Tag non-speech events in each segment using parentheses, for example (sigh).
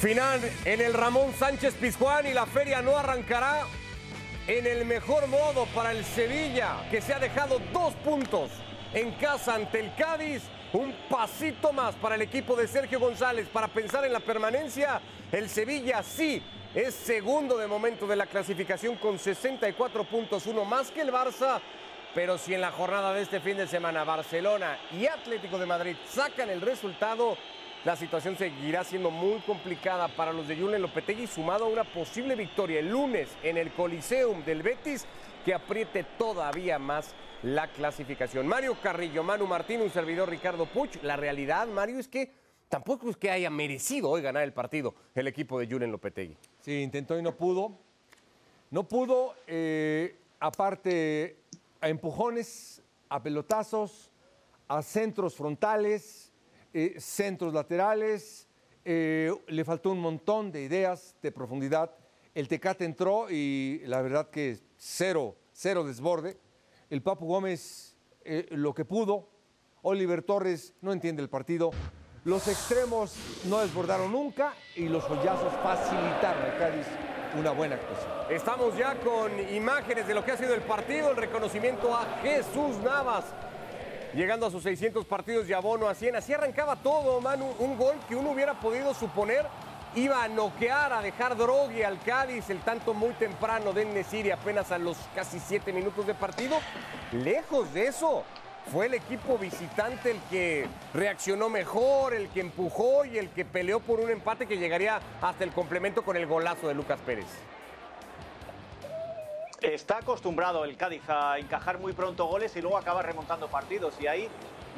Final en el Ramón Sánchez Pizjuán y la feria no arrancará en el mejor modo para el Sevilla, que se ha dejado dos puntos en casa ante el Cádiz. Un pasito más para el equipo de Sergio González para pensar en la permanencia. El Sevilla sí es segundo de momento de la clasificación con 64 puntos, uno más que el Barça. Pero si en la jornada de este fin de semana Barcelona y Atlético de Madrid sacan el resultado, la situación seguirá siendo muy complicada para los de Julen Lopetegui, sumado a una posible victoria el lunes en el Coliseum del Betis, que apriete todavía más la clasificación. Mario Carrillo, Manu Martín, un servidor Ricardo Puch. La realidad, Mario, es que tampoco es que haya merecido hoy ganar el partido el equipo de Julen Lopetegui. Sí, intentó y no pudo. No pudo, eh, aparte, a empujones, a pelotazos, a centros frontales, eh, centros laterales, eh, le faltó un montón de ideas de profundidad. El Tecate entró y la verdad que cero, cero desborde. El Papu Gómez eh, lo que pudo. Oliver Torres no entiende el partido. Los extremos no desbordaron nunca y los joyazos facilitaron a Cádiz una buena actuación. Estamos ya con imágenes de lo que ha sido el partido, el reconocimiento a Jesús Navas llegando a sus 600 partidos y abono a 100. Así arrancaba todo, Manu. Un gol que uno hubiera podido suponer iba a noquear, a dejar drogue al Cádiz, el tanto muy temprano de Nesiri, apenas a los casi 7 minutos de partido. Lejos de eso, fue el equipo visitante el que reaccionó mejor, el que empujó y el que peleó por un empate que llegaría hasta el complemento con el golazo de Lucas Pérez. Está acostumbrado el Cádiz a encajar muy pronto goles y luego acaba remontando partidos. Y ahí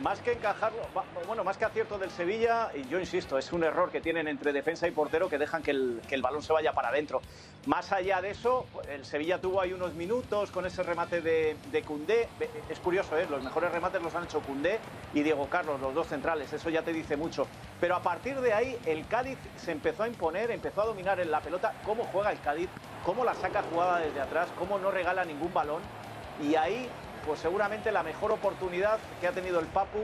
más que encajarlo, bueno, más que acierto del Sevilla, y yo insisto, es un error que tienen entre defensa y portero que dejan que el, que el balón se vaya para adentro. Más allá de eso, el Sevilla tuvo ahí unos minutos con ese remate de, de Cundé. Es curioso, ¿eh? los mejores remates los han hecho Cundé y Diego Carlos, los dos centrales, eso ya te dice mucho. Pero a partir de ahí, el Cádiz se empezó a imponer, empezó a dominar en la pelota. ¿Cómo juega el Cádiz? ¿Cómo la saca jugada desde atrás? ¿Cómo no regala ningún balón? Y ahí pues seguramente la mejor oportunidad que ha tenido el Papu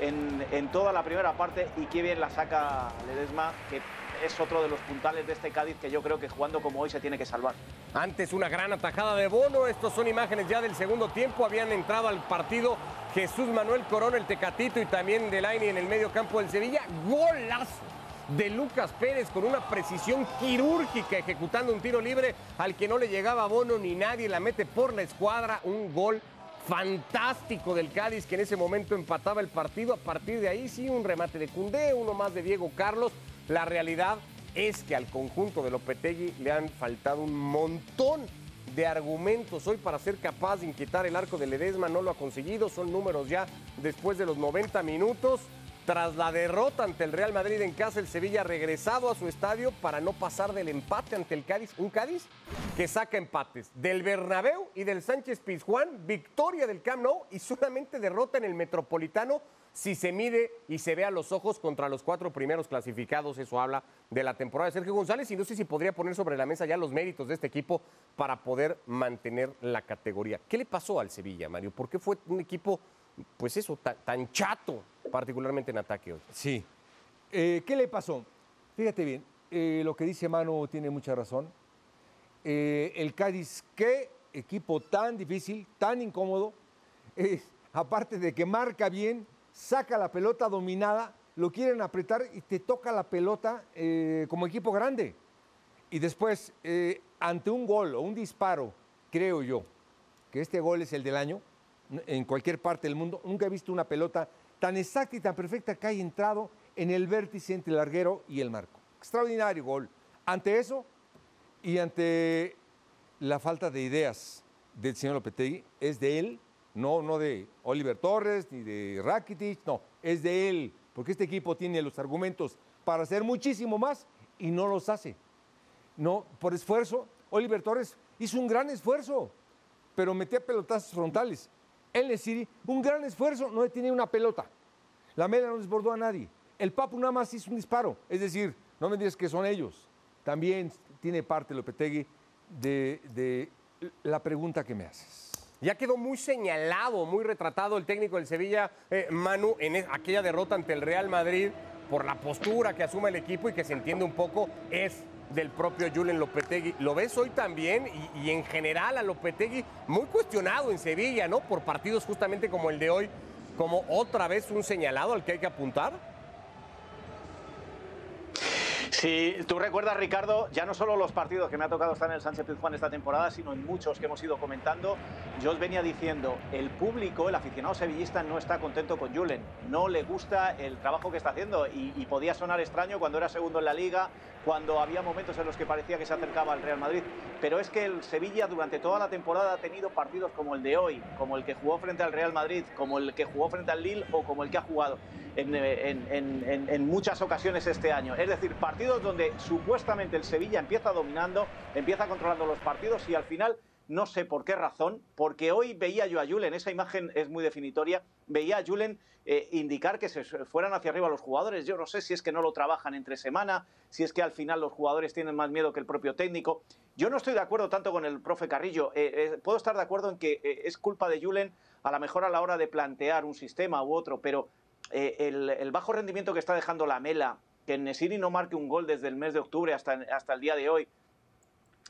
en, toda la primera parte y qué bien la saca Ledesma, que es otro de los puntales de este Cádiz que yo creo que jugando como hoy se tiene que salvar. Antes una gran atajada de Bono, estos son imágenes ya del segundo tiempo, habían entrado al partido Jesús Manuel Corona, el Tecatito y también Delaini en el medio campo del Sevilla, golazo de Lucas Pérez con una precisión quirúrgica ejecutando un tiro libre al que no le llegaba Bono ni nadie, la mete por la escuadra, un gol fantástico del Cádiz que en ese momento empataba el partido. A partir de ahí sí, un remate de Cundé, uno más de Diego Carlos. La realidad es que al conjunto de Lopetegui le han faltado un montón de argumentos hoy para ser capaz de inquietar el arco de Ledesma. No lo ha conseguido, son números ya después de los 90 minutos. Tras la derrota ante el Real Madrid en casa, el Sevilla ha regresado a su estadio para no pasar del empate ante el Cádiz. Un Cádiz que saca empates del Bernabéu y del Sánchez Pizjuán, victoria del Camp Nou y solamente derrota en el Metropolitano si se mide y se ve a los ojos contra los cuatro primeros clasificados. Eso habla de la temporada de Sergio González y no sé si podría poner sobre la mesa ya los méritos de este equipo para poder mantener la categoría. ¿Qué le pasó al Sevilla, Mario? ¿Por qué fue un equipo, pues eso, tan chato particularmente en ataque hoy. Sí. Eh, ¿Qué le pasó? Fíjate bien, eh, lo que dice Manu tiene mucha razón. Eh, el Cádiz, qué equipo tan difícil, tan incómodo, aparte de que marca bien, saca la pelota dominada, lo quieren apretar y te toca la pelota como equipo grande. Y después, ante un gol o un disparo, creo yo, que este gol es el del año, en cualquier parte del mundo, nunca he visto una pelota tan exacta y tan perfecta que hay entrado en el vértice entre el larguero y el marco. Extraordinario gol. Ante eso y ante la falta de ideas del señor Lopetegui, es de él, no, no de Oliver Torres ni de Rakitic, no, es de él, porque este equipo tiene los argumentos para hacer muchísimo más y no los hace. No, por esfuerzo, Oliver Torres hizo un gran esfuerzo, pero metía pelotazos frontales el Nesiri, un gran esfuerzo, no tiene una pelota. La Mela no desbordó a nadie. El Papu nada más hizo un disparo. Es decir, no me digas que son ellos. También tiene parte Lopetegui de, de la pregunta que me haces. Ya quedó muy señalado, muy retratado el técnico del Sevilla, eh, Manu, en aquella derrota ante el Real Madrid por la postura que asume el equipo y que se entiende un poco es del propio Julen Lopetegui. Lo ves hoy también y, y, en general a Lopetegui muy cuestionado en Sevilla, ¿no? Por partidos justamente como el de hoy, como otra vez un señalado al que hay que apuntar. Si tú recuerdas, Ricardo, ya no solo los partidos que me ha tocado estar en el Sánchez Pizjuán esta temporada, sino en muchos que hemos ido comentando, yo os venía diciendo, el público, el aficionado sevillista no está contento con Julen, no le gusta el trabajo que está haciendo y, podía sonar extraño cuando era segundo en la liga, cuando había momentos en los que parecía que se acercaba al Real Madrid, pero es que el Sevilla durante toda la temporada ha tenido partidos como el de hoy, como el que jugó frente al Real Madrid, como el que jugó frente al Lille o como el que ha jugado en, en, en muchas ocasiones este año. Es decir, partidos donde supuestamente el Sevilla empieza dominando, empieza controlando los partidos y al final no sé por qué razón, porque hoy veía yo a Julen, esa imagen es muy definitoria, veía a Julen eh, indicar que se fueran hacia arriba los jugadores. Yo no sé si es que no lo trabajan entre semana, si es que al final los jugadores tienen más miedo que el propio técnico. Yo no estoy de acuerdo tanto con el profe Carrillo. Eh, eh, puedo estar de acuerdo en que es culpa de Julen a lo mejor a la hora de plantear un sistema u otro, pero el, bajo rendimiento que está dejando la Mela, que Nesiri no marque un gol desde el mes de octubre hasta, hasta el día de hoy,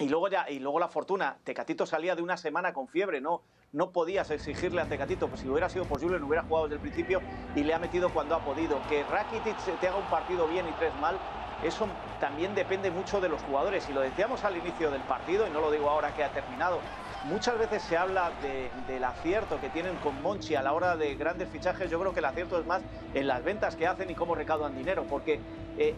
y luego ya, y luego la fortuna, Tecatito salía de una semana con fiebre, no, no podías exigirle a Tecatito, pues si hubiera sido posible, no hubiera jugado desde el principio y le ha metido cuando ha podido. Que Rakitic te haga un partido bien y tres mal, eso también depende mucho de los jugadores. Y lo decíamos al inicio del partido, y no lo digo ahora que ha terminado. Muchas veces se habla de, del acierto que tienen con Monchi a la hora de grandes fichajes. Yo creo que el acierto es más en las ventas que hacen y cómo recaudan dinero, porque eh,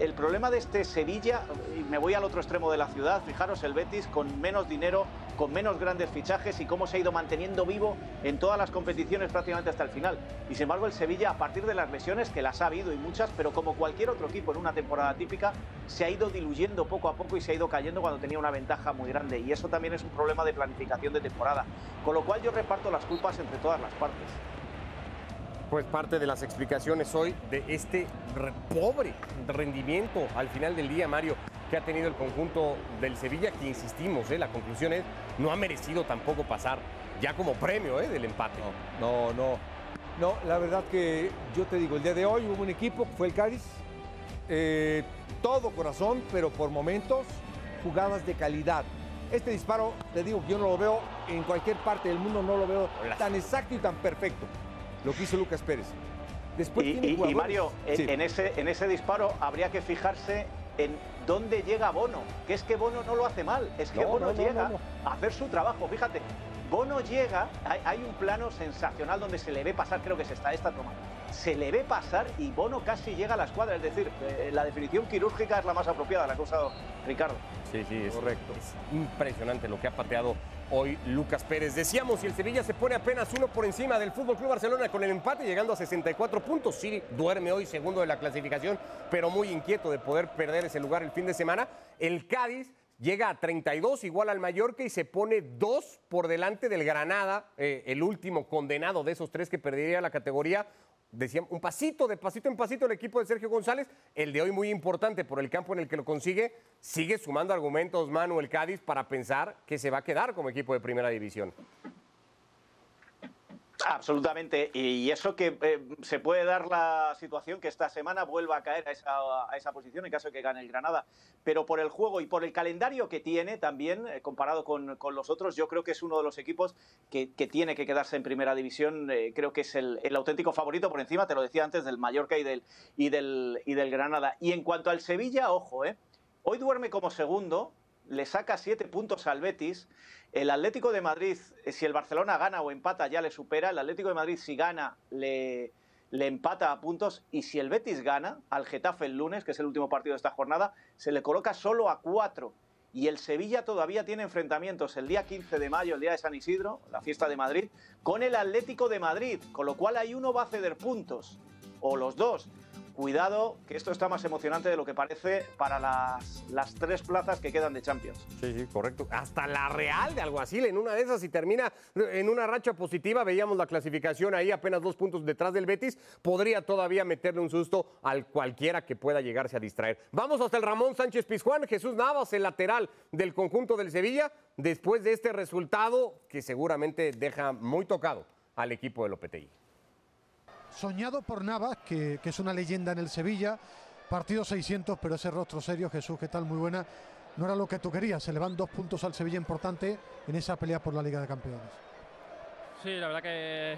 el problema de este Sevilla, y me voy al otro extremo de la ciudad, fijaros el Betis con menos dinero, con menos grandes fichajes y cómo se ha ido manteniendo vivo en todas las competiciones prácticamente hasta el final. Y sin embargo el Sevilla, a partir de las lesiones, que las ha habido y muchas, pero como cualquier otro equipo en una temporada típica, se ha ido diluyendo poco a poco y se ha ido cayendo cuando tenía una ventaja muy grande. Y eso también es un problema de planificación de temporada. Con lo cual yo reparto las culpas entre todas las partes pues parte de las explicaciones hoy de este re pobre rendimiento al final del día, Mario, que ha tenido el conjunto del Sevilla, que insistimos, ¿eh? la conclusión es, no ha merecido tampoco pasar ya como premio ¿eh? del empate. No, no, no. No, la verdad que yo te digo, el día de hoy hubo un equipo, fue el Cádiz, eh, todo corazón, pero por momentos jugadas de calidad. Este disparo, te digo que yo no lo veo en cualquier parte del mundo, no lo veo tan exacto y tan perfecto lo que hizo Lucas Pérez. Después y, y, y Mario, sí. en, ese, en ese disparo habría que fijarse en dónde llega Bono, que es que Bono no lo hace mal, es que no, Bono no, llega a hacer su trabajo. Fíjate, Bono llega, hay, hay, un plano sensacional donde se le ve pasar, creo que se está esta toma, se le ve pasar y Bono casi llega a la escuadra, es decir, eh, la definición quirúrgica es la más apropiada, la usado Ricardo. Sí, sí, es correcto. Es impresionante lo que ha pateado hoy Lucas Pérez. Decíamos, si el Sevilla se pone apenas uno por encima del Fútbol Club Barcelona con el empate, llegando a 64 puntos. Sí, duerme hoy segundo de la clasificación, pero muy inquieto de poder perder ese lugar el fin de semana. El Cádiz llega a 32, igual al Mallorca, y se pone dos por delante del Granada, eh, el último condenado de esos tres que perdería la categoría decían, un pasito, de pasito en pasito el equipo de Sergio González, el de hoy muy importante por el campo en el que lo consigue, sigue sumando argumentos Manuel Cádiz para pensar que se va a quedar como equipo de primera división. Absolutamente, y eso que eh, se puede dar la situación que esta semana vuelva a caer a esa, a esa, posición en caso de que gane el Granada, pero por el juego y por el calendario que tiene también, eh, comparado con, con, los otros, yo creo que es uno de los equipos que, que tiene que quedarse en primera división, eh, creo que es el, el, auténtico favorito por encima, te lo decía antes, del Mallorca y del, y del, y del Granada. Y en cuanto al Sevilla, ojo, eh, hoy duerme como segundo, le saca siete puntos al Betis. El Atlético de Madrid, eh, si el Barcelona gana o empata, ya le supera. El Atlético de Madrid, si gana, le, le empata a puntos. Y si el Betis gana al Getafe el lunes, que es el último partido de esta jornada, se le coloca solo a cuatro. Y el Sevilla todavía tiene enfrentamientos el día 15 de mayo, el día de San Isidro, la fiesta de Madrid, con el Atlético de Madrid. Con lo cual ahí uno va a ceder puntos, o los dos cuidado, que esto está más emocionante de lo que parece para las, las tres plazas que quedan de Champions. Sí, sí, correcto. Hasta la Real de Alguacil, en una de esas, si termina en una racha positiva, veíamos la clasificación ahí apenas dos puntos detrás del Betis, podría todavía meterle un susto al cualquiera que pueda llegarse a distraer. Vamos hasta el Ramón Sánchez Pizjuán, Jesús Navas, el lateral del conjunto del Sevilla, después de este resultado que seguramente deja muy tocado al equipo de Lopetegui. Soñado por Navas, que, que es una leyenda en el Sevilla, partido 600, pero ese rostro serio, Jesús, ¿qué tal? Muy buena. No era lo que tú querías, se le van dos puntos al Sevilla importante en esa pelea por la Liga de Campeones. Sí, la verdad que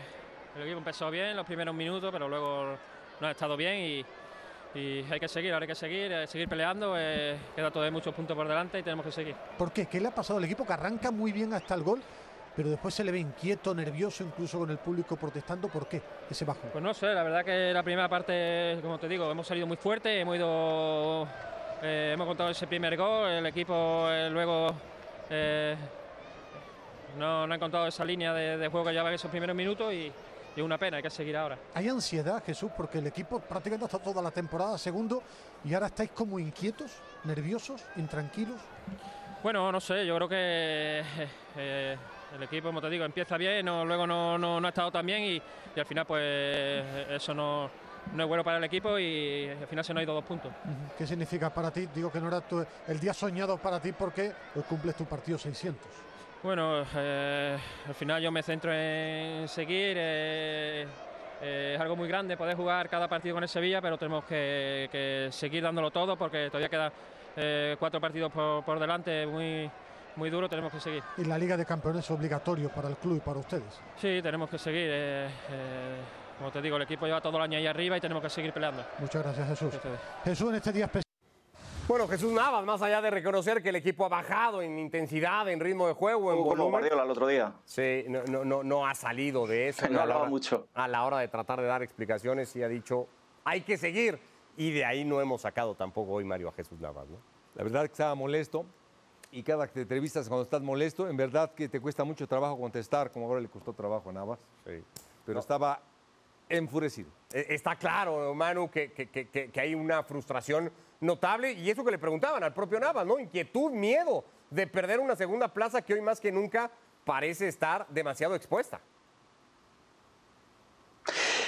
el equipo empezó bien los primeros minutos, pero luego no ha estado bien y, y hay que seguir, ahora hay que seguir, eh, seguir peleando, eh, queda todavía muchos puntos por delante y tenemos que seguir. ¿Por qué? ¿Qué le ha pasado al equipo que arranca muy bien hasta el gol, pero después se le ve inquieto, nervioso, incluso con el público protestando? ¿Por qué ese bajón? Pues no sé, la verdad que la primera parte, como te digo, hemos salido muy fuerte, hemos ido, eh, hemos contado ese primer gol, el equipo eh, luego eh, no, no ha encontrado esa línea de, de juego que llevaba esos primeros minutos y, y una pena, hay que seguir ahora. Hay ansiedad, Jesús, porque el equipo prácticamente ha estado toda la temporada segundo y ahora estáis como inquietos, nerviosos, intranquilos. Bueno, no sé, yo creo que eh, el equipo, como te digo, empieza bien, no- luego no, no- no ha estado tan bien y, y al final pues eso no, no es bueno para el equipo y al final se nos ha ido dos puntos. ¿Qué significa para ti? Digo que no era tu- el día soñado para ti porque hoy cumples tu partido 600. Bueno, eh, al final yo me centro en seguir. eh, eh, es algo muy grande poder jugar cada partido con el Sevilla, pero tenemos que, que seguir dándolo todo porque todavía quedan cuatro partidos por, por delante muy, muy duro, tenemos que seguir. Y la Liga de Campeones es obligatorio para el club y para ustedes. Sí, tenemos que seguir. eh, eh, como te digo, el equipo lleva todo el año ahí arriba y tenemos que seguir peleando. Muchas gracias, Jesús. Ustedes. Jesús, en este día especial. Bueno, Jesús Navas, más allá de reconocer que el equipo ha bajado en intensidad, en ritmo de juego, en Como volumen. Guardiola el otro día. Sí, no, no, no, no ha salido de eso. (laughs) No hablaba mucho. A la hora de tratar de dar explicaciones y ha dicho, hay que seguir. Y de ahí no hemos sacado tampoco hoy Mario a Jesús Navas, ¿no? La verdad que estaba molesto y cada que te entrevistas cuando estás molesto, en verdad que te cuesta mucho trabajo contestar, como ahora le costó trabajo a Navas. Pero estaba enfurecido. Eh, Está claro, Manu, que- que- que- que hay una frustración notable y eso que le preguntaban al propio Navas, ¿no? Inquietud, miedo de perder una segunda plaza que hoy más que nunca parece estar demasiado expuesta.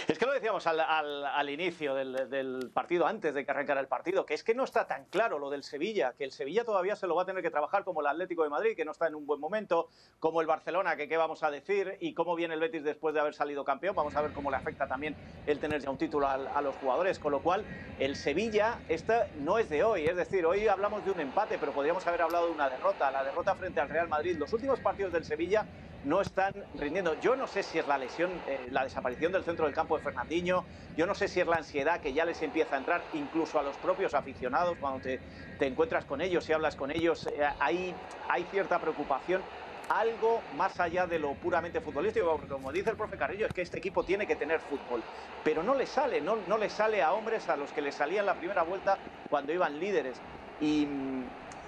Es que lo decíamos al, al- al inicio del, partido, antes de que arrancara el partido, que es que no está tan claro lo del Sevilla, que el Sevilla todavía se lo va a tener que trabajar como el Atlético de Madrid, que no está en un buen momento, como el Barcelona, que qué vamos a decir, y cómo viene el Betis después de haber salido campeón. Vamos a ver cómo le afecta también el tener ya un título al- a, los jugadores. Con lo cual, el Sevilla esta no es de hoy, es decir, hoy hablamos de un empate, pero podríamos haber hablado de una derrota. La derrota frente al Real Madrid. Los últimos partidos del Sevilla no están rindiendo. Yo no sé si es la lesión, eh, la desaparición del centro del campo de Fernandinho, yo no sé si es la ansiedad que ya les empieza a entrar incluso a los propios aficionados cuando te, te encuentras con ellos y hablas con ellos, eh, hay, hay cierta preocupación. Algo más allá de lo puramente futbolístico, porque como dice el profe Carrillo, es que este equipo tiene que tener fútbol, pero no le sale, no, no le sale a hombres a los que le salía en la primera vuelta cuando iban líderes. Y,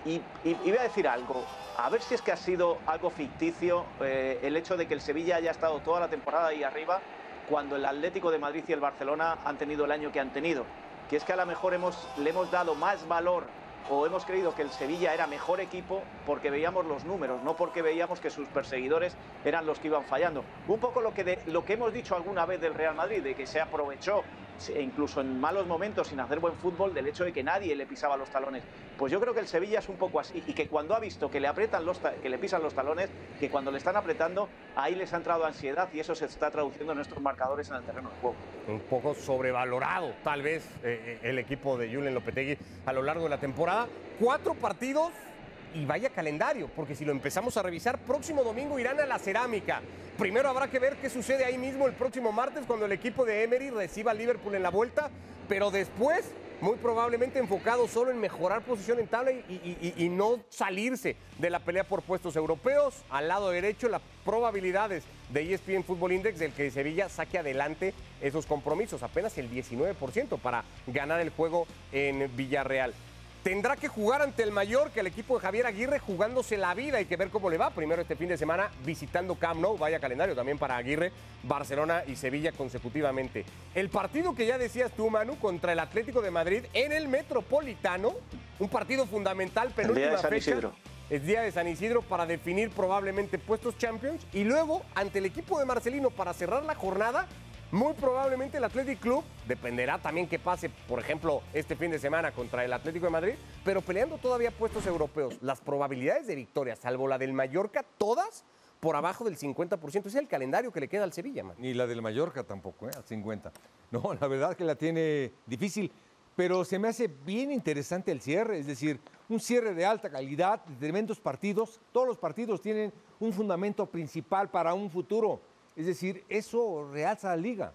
y, voy a decir algo, a ver si es que ha sido algo ficticio eh, el hecho de que el Sevilla haya estado toda la temporada ahí arriba cuando el Atlético de Madrid y el Barcelona han tenido el año que han tenido. Que es que a lo mejor hemos, le hemos dado más valor o hemos creído que el Sevilla era mejor equipo porque veíamos los números, no porque veíamos que sus perseguidores eran los que iban fallando. Un poco lo que, lo que hemos dicho alguna vez del Real Madrid, de que se aprovechó, se- incluso en malos momentos, sin hacer buen fútbol, del hecho de que nadie le pisaba los talones. Pues yo creo que el Sevilla es un poco así y que cuando ha visto que le aprietan los que le pisan los talones, que cuando le están apretando, ahí les ha entrado ansiedad y eso se está traduciendo en nuestros marcadores en el terreno de juego. un poco sobrevalorado, tal vez, eh, eh, el equipo de Julen Lopetegui a lo largo de la temporada. Cuatro partidos y vaya calendario, porque si lo empezamos a revisar, próximo domingo irán a la cerámica. Primero habrá que ver qué sucede ahí mismo el próximo martes cuando el equipo de Emery reciba a Liverpool en la vuelta, pero después, muy probablemente enfocado solo en mejorar posición en tabla y, no salirse de la pelea por puestos europeos. Al lado derecho, las probabilidades de ESPN Fútbol Index del que Sevilla saque adelante esos compromisos, apenas el 19% para ganar el juego en Villarreal. Tendrá que jugar ante el Mallorca, el equipo de Javier Aguirre, jugándose la vida. Hay que ver cómo le va. Primero este fin de semana visitando Camp Nou, vaya calendario también para Aguirre, Barcelona y Sevilla consecutivamente. El partido que ya decías tú, Manu, contra el Atlético de Madrid en el Metropolitano, un partido fundamental, día penúltima de San fecha. Isidro. Es día de San Isidro para definir probablemente puestos Champions y luego ante el equipo de Marcelino para cerrar la jornada, muy probablemente el Athletic Club, dependerá también que pase, por ejemplo, este fin de semana contra el Atlético de Madrid, pero peleando todavía puestos europeos. Las probabilidades de victoria, salvo la del Mallorca, todas por abajo del 50%. Es el calendario que le queda al Sevilla, man. Ni la del Mallorca tampoco, ¿eh? al 50. (laughs) No, la verdad que la tiene difícil, pero se me hace bien interesante el cierre, es decir, un cierre de alta calidad, de tremendos partidos. Todos los partidos tienen un fundamento principal para un futuro. Es decir, eso realza la liga.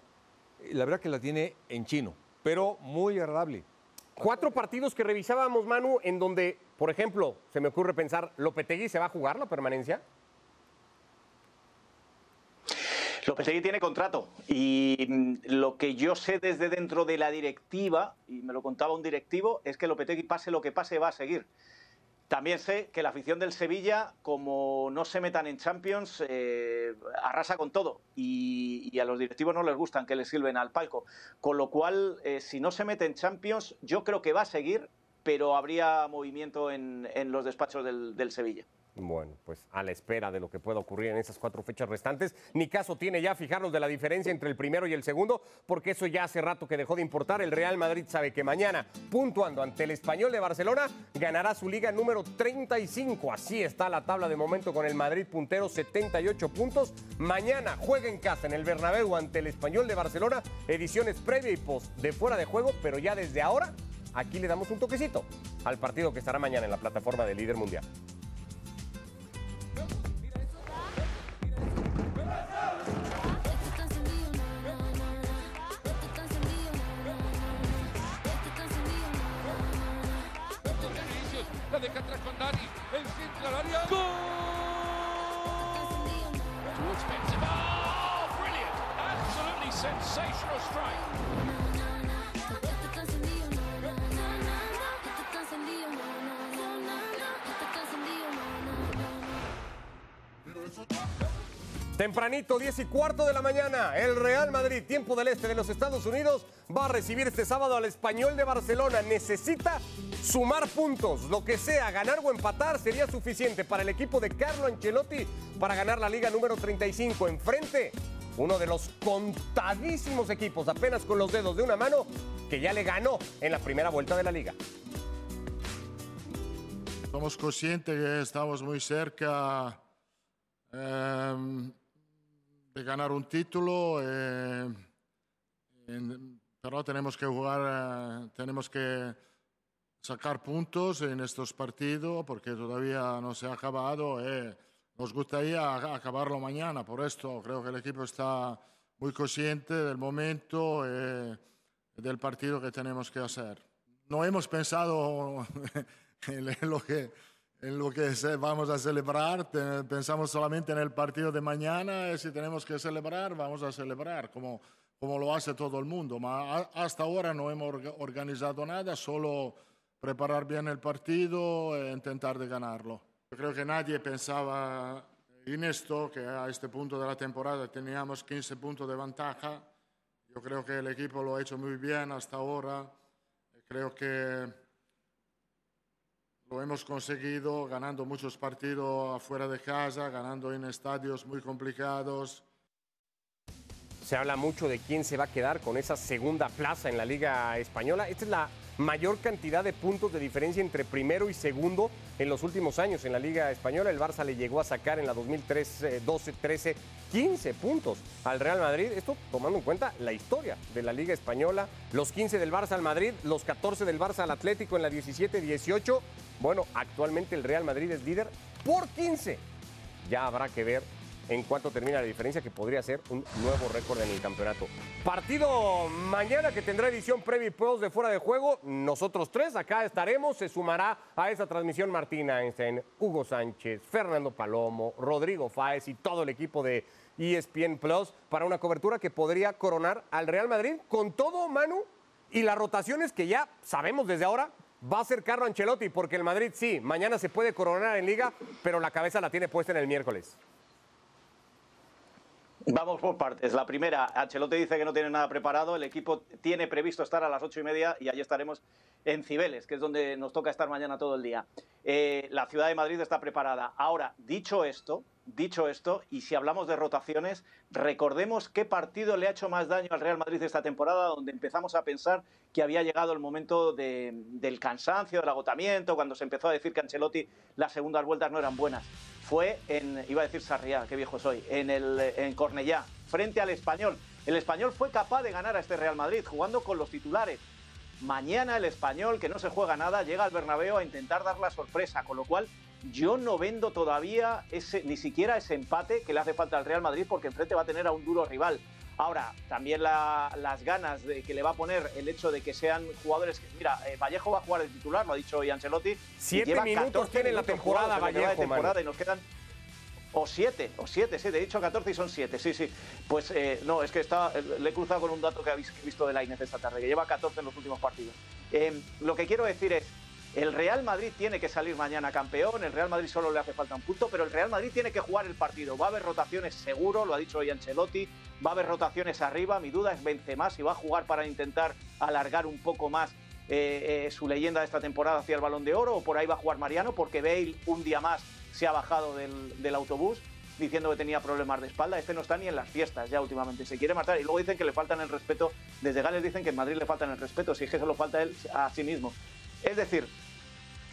La verdad que la tiene en chino, pero muy agradable. Cuatro partidos que revisábamos, Manu, en donde, por ejemplo, se me ocurre pensar, ¿Lopetegui se va a jugar la permanencia? Lopetegui tiene contrato y mm, lo que yo sé desde dentro de la directiva, y me lo contaba un directivo, es que Lopetegui pase lo que pase va a seguir. También sé que la afición del Sevilla, como no se metan en Champions, eh, arrasa con todo y, a los directivos no les gustan que les sirven al palco. Con lo cual, eh, si no se mete en Champions, yo creo que va a seguir, pero habría movimiento en, los despachos del Sevilla. Bueno, pues a la espera de lo que pueda ocurrir en esas cuatro fechas restantes. Ni caso tiene ya fijarnos de la diferencia entre el primero y el segundo, porque eso ya hace rato que dejó de importar. El Real Madrid sabe que mañana, puntuando ante el Español de Barcelona, ganará su liga número 35. Así está la tabla de momento con el Madrid puntero, 78 puntos. Mañana juega en casa en el Bernabéu ante el Español de Barcelona, ediciones previa y post de fuera de juego, pero ya desde ahora aquí le damos un toquecito al partido que estará mañana en la plataforma del líder mundial. Tempranito, 10 y cuarto de la mañana, el Real Madrid, tiempo del este de los Estados Unidos, va a recibir este sábado al Español de Barcelona. Necesita sumar puntos, lo que sea, ganar o empatar sería suficiente para el equipo de Carlo Ancelotti para ganar la liga número 35. Enfrente, uno de los contadísimos equipos, apenas con los dedos de una mano, que ya le ganó en la primera vuelta de la liga. Somos conscientes que estamos muy cerca eh, de ganar un título, eh, en, pero tenemos que jugar, eh, tenemos que sacar puntos en estos partidos porque todavía no se ha acabado. nos gustaría acabarlo mañana, por esto creo que el equipo está muy consciente del momento del partido que tenemos que hacer. No hemos pensado (laughs) en lo que en lo que vamos a celebrar. Pensamos solamente en el partido de mañana si tenemos que celebrar, vamos a celebrar como, como lo hace todo el mundo. Hasta ahora no hemos organizado nada, solo preparar bien el partido e intentar de ganarlo. Yo creo que nadie pensaba en esto, que a este punto de la temporada teníamos 15 puntos de ventaja. Yo creo que el equipo lo ha hecho muy bien hasta ahora. Creo que lo hemos conseguido ganando muchos partidos afuera de casa, ganando en estadios muy complicados. Se habla mucho de quién se va a quedar con esa segunda plaza en la Liga Española. Esta es la mayor cantidad de puntos de diferencia entre primero y segundo en los últimos años en la Liga Española. El Barça le llegó a sacar en la 2012-13 15 puntos al Real Madrid. Esto tomando en cuenta la historia de la Liga Española. Los 15 del Barça al Madrid, los 14 del Barça al Atlético en la 17-18. Bueno, actualmente el Real Madrid es líder por 15. Ya habrá que ver en cuanto termina la diferencia, que podría ser un nuevo récord en el campeonato. Partido mañana que tendrá edición previa y de fuera de juego. Nosotros tres acá estaremos. Se sumará a esa transmisión Martina Einstein, Hugo Sánchez, Fernando Palomo, Rodrigo Fáez y todo el equipo de ESPN Plus para una cobertura que podría coronar al Real Madrid con todo, Manu, y las rotaciones que ya sabemos desde ahora va a ser Carlo Ancelotti, porque el Madrid sí, mañana se puede coronar en liga, pero la cabeza la tiene puesta en el miércoles. Vamos por partes. La primera, Ancelotti dice que no tiene nada preparado. El equipo tiene previsto estar a las ocho y media y allí estaremos en Cibeles, que es donde nos toca estar mañana todo el día. Eh, la ciudad de Madrid está preparada. Ahora, dicho esto, dicho esto, y si hablamos de rotaciones, recordemos qué partido le ha hecho más daño al Real Madrid esta temporada, donde empezamos a pensar que había llegado el momento de- del cansancio, del agotamiento, cuando se empezó a decir que Ancelotti las segundas vueltas no eran buenas. Fue en, iba a decir Sarriá, qué viejo soy, en, el, en Cornellá, frente al Español. El Español fue capaz de ganar a este Real Madrid jugando con los titulares. Mañana el español, que no se juega nada, llega al Bernabéu a intentar dar la sorpresa, con lo cual yo no vendo todavía ese, ni siquiera ese empate que le hace falta al Real Madrid porque enfrente va a tener a un duro rival. Ahora, también la- las ganas de que le va a poner el hecho de que sean jugadores que, mira, eh, Vallejo va a jugar de titular, lo ha dicho hoy Ancelotti. Siete lleva minutos 14 tiene la temporada jugados en lo que va de Vallejo, temporada y nos quedan o siete, o siete, sí, de hecho 14 y son siete, sí, sí. Pues eh, no, es que está, le he cruzado con un dato que habéis visto de la Inés esta tarde, que lleva 14 en los últimos partidos. Eh, lo que quiero decir es, el Real Madrid tiene que salir mañana campeón, el Real Madrid solo le hace falta un punto, pero el Real Madrid tiene que jugar el partido. Va a haber rotaciones seguro, lo ha dicho hoy Ancelotti, va a haber rotaciones arriba, mi duda es Benzema si va a jugar para intentar alargar un poco más eh, eh, su leyenda de esta temporada hacia el Balón de Oro, o por ahí va a jugar Mariano, porque Bale un día más se ha bajado del, del autobús diciendo que tenía problemas de espalda. Este no está ni en las fiestas ya últimamente. Se quiere matar y luego dicen que le faltan el respeto. Desde Gales dicen que en Madrid le faltan el respeto. Si es que se lo falta él a sí mismo. Es decir,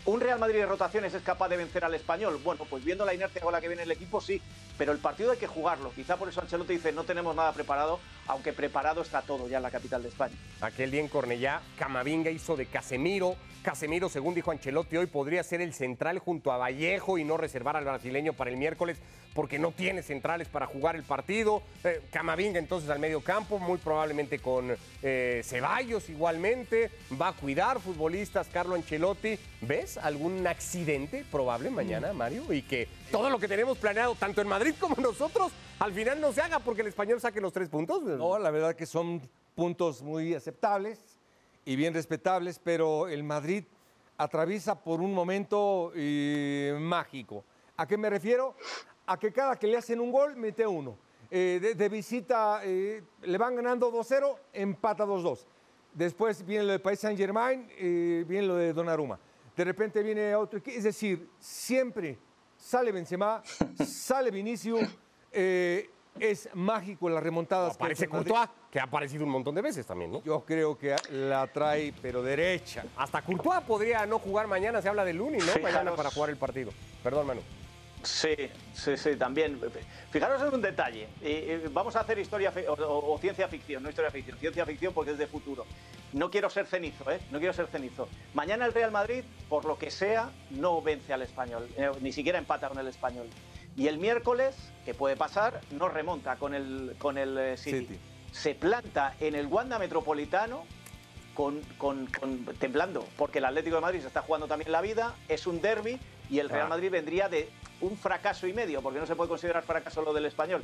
¿Un Real Madrid de rotaciones es capaz de vencer al español? Bueno, pues viendo la inercia con la que viene el equipo, sí. Pero el partido hay que jugarlo. Quizá por eso Ancelotti dice no tenemos nada preparado, aunque preparado está todo ya en la capital de España. Aquel día en Cornellá, Camavinga hizo de Casemiro. Casemiro, según dijo Ancelotti, hoy podría ser el central junto a Vallejo y no reservar al brasileño para el miércoles porque no tiene centrales para jugar el partido. Eh, Camavinga entonces al medio campo, muy probablemente con eh, Ceballos igualmente. Va a cuidar futbolistas Carlo Ancelotti. ¿Ves algún accidente probable mañana, Mario? Y que todo lo que tenemos planeado, tanto en Madrid como nosotros, al final no se haga porque el español saque los tres puntos. No, la verdad que son puntos muy aceptables y bien respetables, pero el Madrid atraviesa por un momento eh, mágico. ¿A qué me refiero? A que cada que le hacen un gol, mete uno. Eh, de, visita eh, le van ganando 2-0, empata 2-2. Después viene lo de Paris Saint Germain, viene lo de Donnarumma. De repente viene otro. Es decir, siempre sale Benzema, (laughs) sale Vinicius. Eh, es mágico las remontadas. que Aparece Madrid. Courtois, que ha aparecido un montón de veces también, ¿no? Yo creo que la trae, pero derecha. Hasta Courtois podría no jugar mañana, se habla de Luni, ¿no? Mañana para jugar el partido. Perdón, Manu. Sí, sí, sí, también. Fijaros en un detalle. Eh, eh, vamos a hacer historia fi- o, o- o ciencia ficción, no historia ficción, ciencia ficción porque es de futuro. No quiero ser cenizo, ¿eh? No quiero ser cenizo. Mañana el Real Madrid, por lo que sea, no vence al español, eh, ni siquiera empata con el español. Y el miércoles, que puede pasar, no remonta con el, con el eh, City. City. Se planta en el Wanda Metropolitano con, con- con- temblando, porque el Atlético de Madrid se está jugando también la vida, es un derby y el Real Ah. Madrid vendría de un fracaso y medio, porque no se puede considerar fracaso lo del español.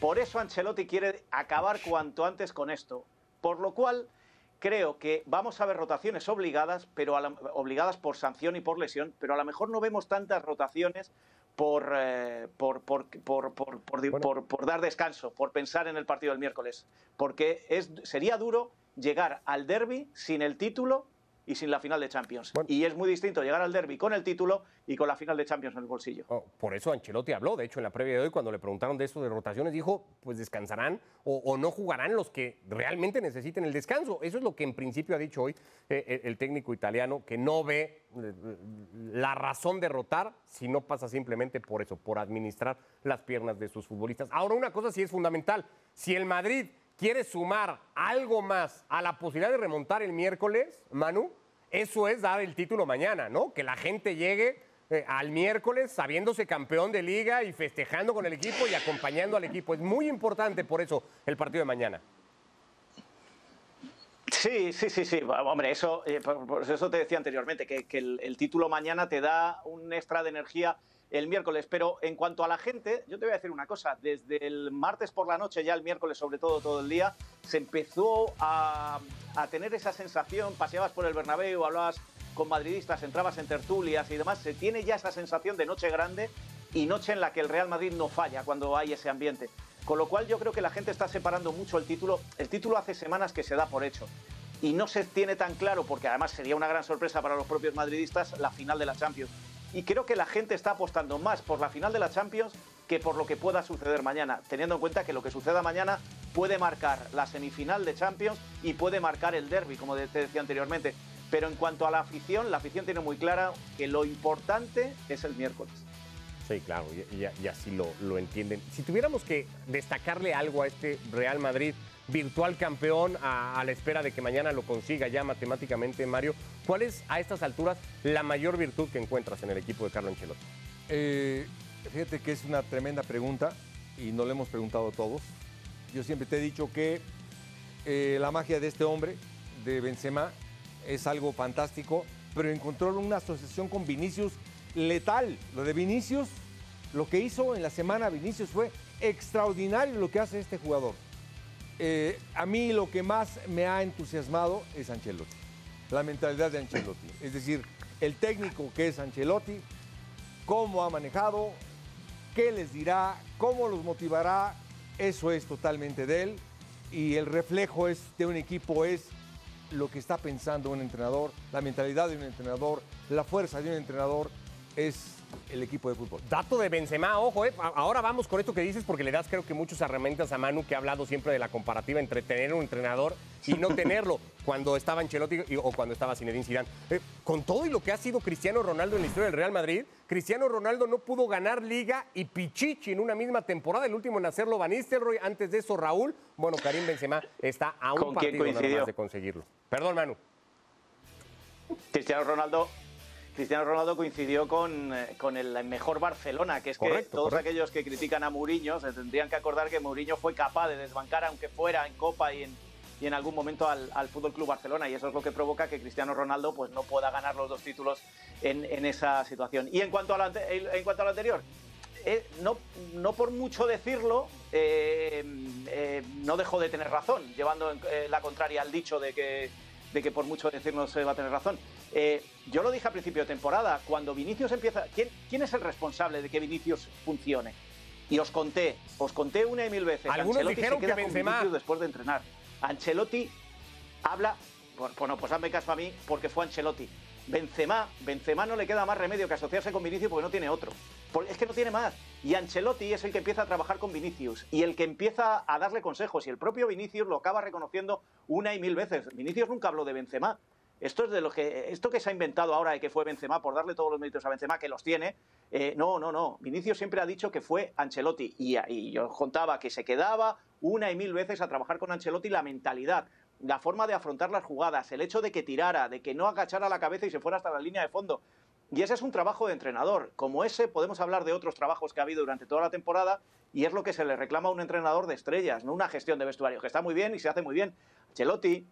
Por eso Ancelotti quiere acabar cuanto antes con esto. Por lo cual creo que vamos a ver rotaciones obligadas, pero a la- obligadas por sanción y por lesión, pero a lo mejor no vemos tantas rotaciones por, eh, por, por, por, por- por di- Bueno. por- por dar descanso, por pensar en el partido del miércoles. Porque es, sería duro llegar al derby sin el título y sin la final de Champions. Bueno. Y es muy distinto llegar al derby con el título y con la final de Champions en el bolsillo. Oh, por eso Ancelotti habló, de hecho, en la previa de hoy, cuando le preguntaron de esto de rotaciones, dijo, pues descansarán o, o no jugarán los que realmente necesiten el descanso. Eso es lo que en principio ha dicho hoy eh, el, el técnico italiano, que no ve eh, la razón de rotar si no pasa simplemente por eso, por administrar las piernas de sus futbolistas. Ahora, una cosa sí es fundamental. Si el Madrid quiere sumar algo más a la posibilidad de remontar el miércoles, Manu, eso es dar el título mañana, ¿no? Que la gente llegue eh, al miércoles sabiéndose campeón de liga y festejando con el equipo y acompañando al equipo. Es muy importante por eso el partido de mañana. Sí, sí, sí, sí. Hombre, eso, eh, por, eso te decía anteriormente, que, el título mañana te da un extra de energía el miércoles. Pero en cuanto a la gente, yo te voy a decir una cosa. Desde el martes por la noche, ya el miércoles, sobre todo todo el día, se empezó a, a tener esa sensación. Paseabas por el Bernabéu, hablabas con madridistas, entrabas en tertulias y demás. Se tiene ya esa sensación de noche grande y noche en la que el Real Madrid no falla cuando hay ese ambiente. Con lo cual yo creo que la gente está separando mucho el título. El título hace semanas que se da por hecho. Y no se tiene tan claro, porque además sería una gran sorpresa para los propios madridistas, la final de la Champions. Y creo que la gente está apostando más por la final de la Champions que por lo que pueda suceder mañana, teniendo en cuenta que lo que suceda mañana puede marcar la semifinal de Champions y puede marcar el derby, como te decía anteriormente. Pero en cuanto a la afición, la afición tiene muy clara que lo importante es el miércoles. Sí, claro, y, así lo, lo entienden. Si tuviéramos que destacarle algo a este Real Madrid, virtual campeón, a la espera de que mañana lo consiga ya matemáticamente, Mario, ¿cuál es a estas alturas la mayor virtud que encuentras en el equipo de Carlo Ancelotti? Eh, fíjate que es una tremenda pregunta y no le hemos preguntado todos. Yo siempre te he dicho que eh, la magia de este hombre, de Benzema, es algo fantástico, pero encontró una asociación con Vinicius letal. Lo de Vinicius, lo que hizo en la semana Vinicius fue extraordinario lo que hace este jugador. Eh, a mí lo que más me ha entusiasmado es Ancelotti, la mentalidad de Ancelotti. Es decir, el técnico que es Ancelotti, cómo ha manejado, qué les dirá, cómo los motivará, eso es totalmente de él. Y el reflejo es, de un equipo es lo que está pensando un entrenador, la mentalidad de un entrenador, la fuerza de un entrenador es el equipo de fútbol. Dato de Benzema, ojo, eh, ahora vamos con esto que dices porque le das creo que muchas herramientas a Manu que ha hablado siempre de la comparativa entre tener un entrenador y no tenerlo cuando estaba Ancelotti y- o cuando estaba Zinedine Zidane. Eh, con todo y lo que ha sido Cristiano Ronaldo en la historia del Real Madrid, Cristiano Ronaldo no pudo ganar Liga y Pichichi en una misma temporada, el último en hacerlo Van Nistelrooy, antes de eso Raúl, bueno, Karim Benzema está a un ¿Con quién partido nada más de conseguirlo. Perdón, Manu. Cristiano Ronaldo, Cristiano Ronaldo coincidió con, eh, con el mejor Barcelona, que es que Correcto, todos correcto. aquellos que critican a Mourinho se tendrían que acordar que Mourinho fue capaz de desbancar, aunque fuera en Copa y en, y en algún momento al, al Fútbol Club Barcelona, y eso es lo que provoca que Cristiano Ronaldo pues, no pueda ganar los dos títulos en, en esa situación. Y en cuanto a lo, en cuanto a lo anterior, eh, no, no por mucho decirlo, eh, eh, no dejó de tener razón, llevando la contraria al dicho de que, de que por mucho decir no se va a tener razón. Yo lo dije a principio de temporada, cuando Vinicius empieza... ¿quién, quién es el responsable de que Vinicius funcione? Y os conté, os conté una y mil veces. Algunos Ancelotti se dijeron que queda con Benzema- Vinicius después de entrenar. Ancelotti habla, bueno, pues hazme caso a mí porque fue Ancelotti. Benzema, Benzema no le queda más remedio que asociarse con Vinicius porque no tiene otro. Es que no tiene más. Y Ancelotti es el que empieza a trabajar con Vinicius y el que empieza a darle consejos. Y el propio Vinicius lo acaba reconociendo una y mil veces. Vinicius nunca habló de Benzema. Esto es de lo que esto que se ha inventado ahora de que fue Benzema por darle todos los méritos a Benzema que los tiene. eh, no, no, no. Vinicius siempre ha dicho que fue Ancelotti y, y yo contaba que se quedaba una y mil veces a trabajar con Ancelotti la mentalidad, la forma de afrontar las jugadas, el hecho de que tirara, de que no agachara la cabeza y se fuera hasta la línea de fondo. Y ese es un trabajo de entrenador. Como ese podemos hablar de otros trabajos que ha habido durante toda la temporada y es lo que se le reclama a un entrenador de estrellas, no una gestión de vestuario, que está muy bien y se hace muy bien. Ancelotti,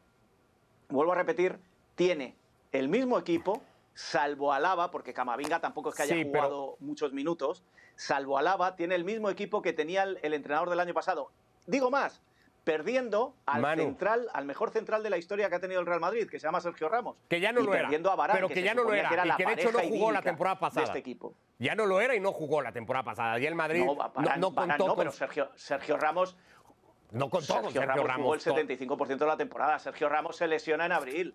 vuelvo a repetir, tiene el mismo equipo, salvo Alaba, porque Camavinga tampoco es que haya Sí, pero- jugado muchos minutos, salvo Alaba, tiene el mismo equipo que tenía el, el entrenador del año pasado. Digo más, perdiendo al Manu. central, al mejor central de la historia que ha tenido el Real Madrid, que se llama Sergio Ramos. Que ya no y lo era, perdiendo a Varane, pero que ya no lo era, que era y que de hecho no jugó la temporada pasada. De este equipo. Ya no lo era y no jugó la temporada pasada. Ya el Madrid No, no, Varane- no Varane contó no, con, pero Sergio, Sergio Ramos, no contó con Sergio Ramos jugó el Ramos. 75% de la temporada. Sergio Ramos se lesiona en abril.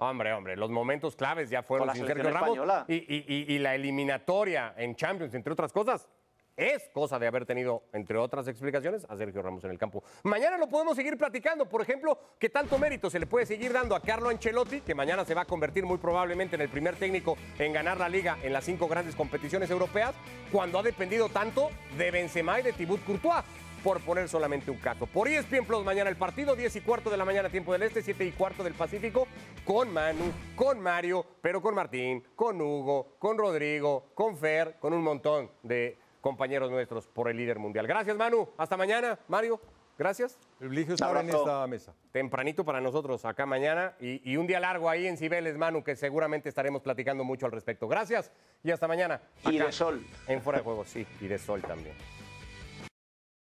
Hombre, hombre, los momentos claves ya fueron sin Sergio Ramos. Y, y- y- y la eliminatoria en Champions, entre otras cosas, es cosa de haber tenido, entre otras explicaciones, a Sergio Ramos en el campo. Mañana lo podemos seguir platicando. Por ejemplo, ¿qué tanto mérito se le puede seguir dando a Carlo Ancelotti, que mañana se va a convertir muy probablemente en el primer técnico en ganar la liga en las cinco grandes competiciones europeas, cuando ha dependido tanto de Benzema y de Thibaut Courtois? por poner solamente un caso. Por ESPN Plus, mañana el partido, 10 y cuarto de la mañana, tiempo del Este, 7 y cuarto del Pacífico, con Manu, con Mario, pero con Martín, con Hugo, con Rodrigo, con Fer, con un montón de compañeros nuestros por el líder mundial. Gracias, Manu. Hasta mañana, Mario. Gracias. El privilegio estar en esta mesa. Tempranito para nosotros acá mañana y, y un día largo ahí en Cibeles, Manu, que seguramente estaremos platicando mucho al respecto. Gracias y hasta mañana. Y acá de sol. En Fuera de Juego, sí, y de Sol también.